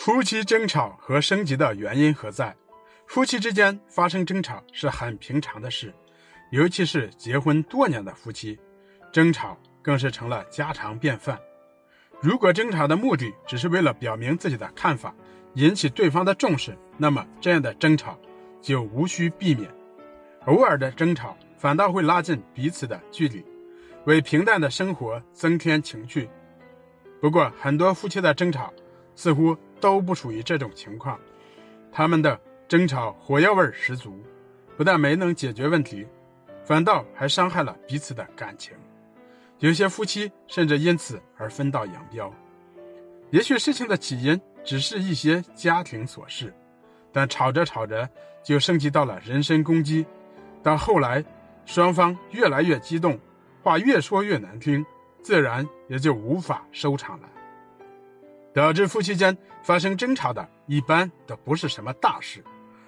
夫妻争吵和升级的原因何在？夫妻之间发生争吵是很平常的事，尤其是结婚多年的夫妻，争吵更是成了家常便饭。如果争吵的目的只是为了表明自己的看法，引起对方的重视，那么这样的争吵就无需避免。偶尔的争吵反倒会拉近彼此的距离，为平淡的生活增添情趣。不过，很多夫妻的争吵似乎都不属于这种情况，他们的争吵火药味十足，不但没能解决问题，反倒还伤害了彼此的感情。有些夫妻甚至因此而分道扬镳。也许事情的起因只是一些家庭琐事，但吵着吵着就升级到了人身攻击，到后来双方越来越激动，话越说越难听，自然也就无法收场了。导致夫妻间发生争吵的，一般都不是什么大事，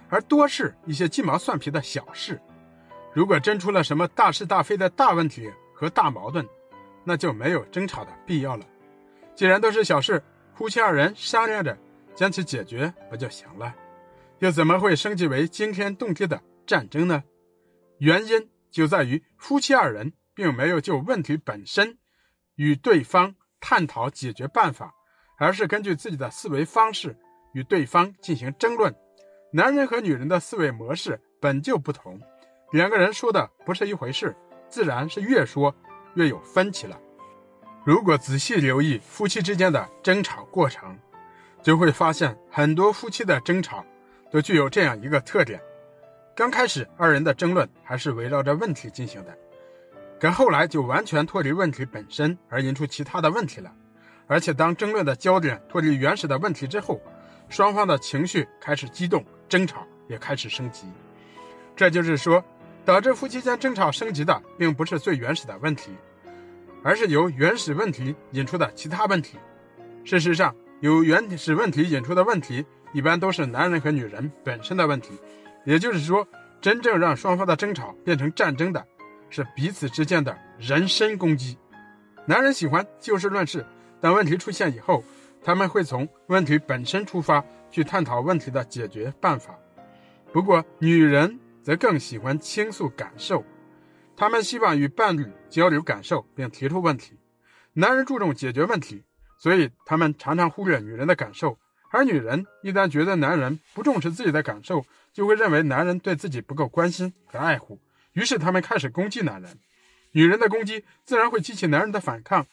而多是一些鸡毛蒜皮的小事。如果真出了什么大是大非的大问题和大矛盾，那就没有争吵的必要了。既然都是小事，夫妻二人商量着将其解决不就行了？又怎么会升级为惊天动地的战争呢？原因就在于夫妻二人并没有就问题本身与对方探讨解决办法，而是根据自己的思维方式与对方进行争论。男人和女人的思维模式本就不同，两个人说的不是一回事，自然是越说越有分歧了。如果仔细留意夫妻之间的争吵过程，就会发现很多夫妻的争吵都具有这样一个特点：刚开始二人的争论还是围绕着问题进行的，可后来就完全脱离问题本身，而引出其他的问题了。而且当争论的焦点脱离原始的问题之后，双方的情绪开始激动，争吵也开始升级。这就是说，导致夫妻间争吵升级的，并不是最原始的问题。而是由原始问题引出的其他问题。事实上，由原始问题引出的问题，一般都是男人和女人本身的问题。也就是说，真正让双方的争吵变成战争的，是彼此之间的人身攻击。男人喜欢就事论事，但问题出现以后，他们会从问题本身出发去探讨问题的解决办法。不过，女人则更喜欢倾诉感受。他们希望与伴侣交流感受并提出问题。男人注重解决问题，所以他们常常忽略女人的感受。而女人一旦觉得男人不重视自己的感受，就会认为男人对自己不够关心和爱护，于是他们开始攻击男人。女人的攻击自然会激起男人的反抗，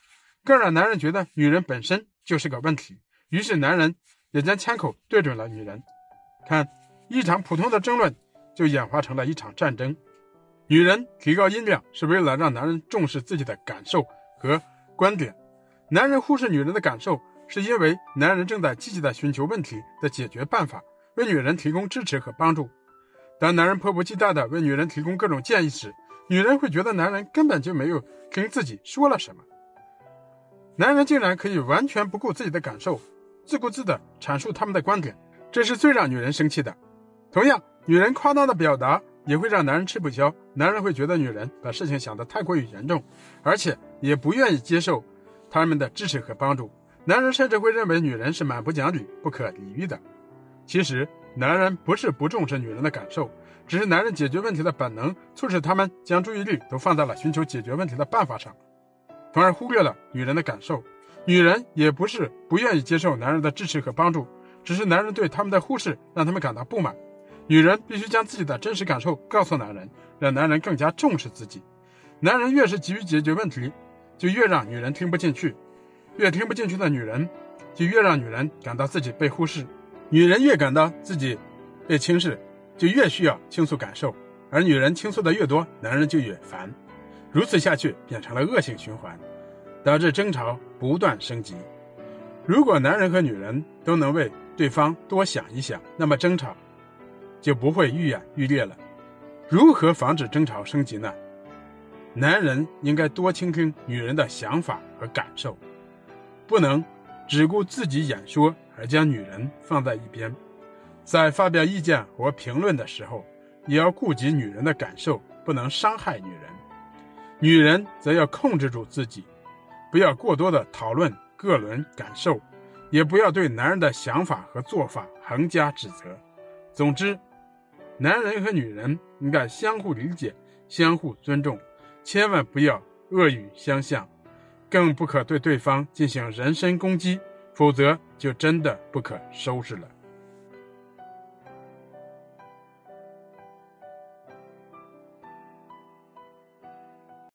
更让男人觉得女人本身就是个问题。于是男人也将枪口对准了女人。看，一场普通的争论就演化成了一场战争。女人提高音量是为了让男人重视自己的感受和观点，男人忽视女人的感受，是因为男人正在积极的寻求问题的解决办法，为女人提供支持和帮助。当男人迫不及待地为女人提供各种建议时，女人会觉得男人根本就没有听自己说了什么。男人竟然可以完全不顾自己的感受，自顾自地阐述他们的观点，这是最让女人生气的。同样，女人夸张的表达。也会让男人吃不消，男人会觉得女人把事情想得太过于严重，而且也不愿意接受他们的支持和帮助。男人甚至会认为女人是蛮不讲理、不可理喻的。其实，男人不是不重视女人的感受，只是男人解决问题的本能促使他们将注意力都放在了寻求解决问题的办法上，从而忽略了女人的感受。女人也不是不愿意接受男人的支持和帮助，只是男人对他们的忽视让他们感到不满。女人必须将自己的真实感受告诉男人，让男人更加重视自己。男人越是急于解决问题，就越让女人听不进去；越听不进去的女人，就越让女人感到自己被忽视。女人越感到自己被轻视，就越需要倾诉感受。而女人倾诉的越多，男人就越烦。如此下去，变成了恶性循环，导致争吵不断升级。如果男人和女人都能为对方多想一想，那么争吵。就不会愈演愈烈了。如何防止争吵升级呢？男人应该多倾听女人的想法和感受，不能只顾自己演说而将女人放在一边。在发表意见或评论的时候，也要顾及女人的感受，不能伤害女人。女人则要控制住自己，不要过多的讨论个人感受，也不要对男人的想法和做法横加指责。总之，男人和女人应该相互理解、相互尊重，千万不要恶语相向，更不可对对方进行人身攻击，否则就真的不可收拾了。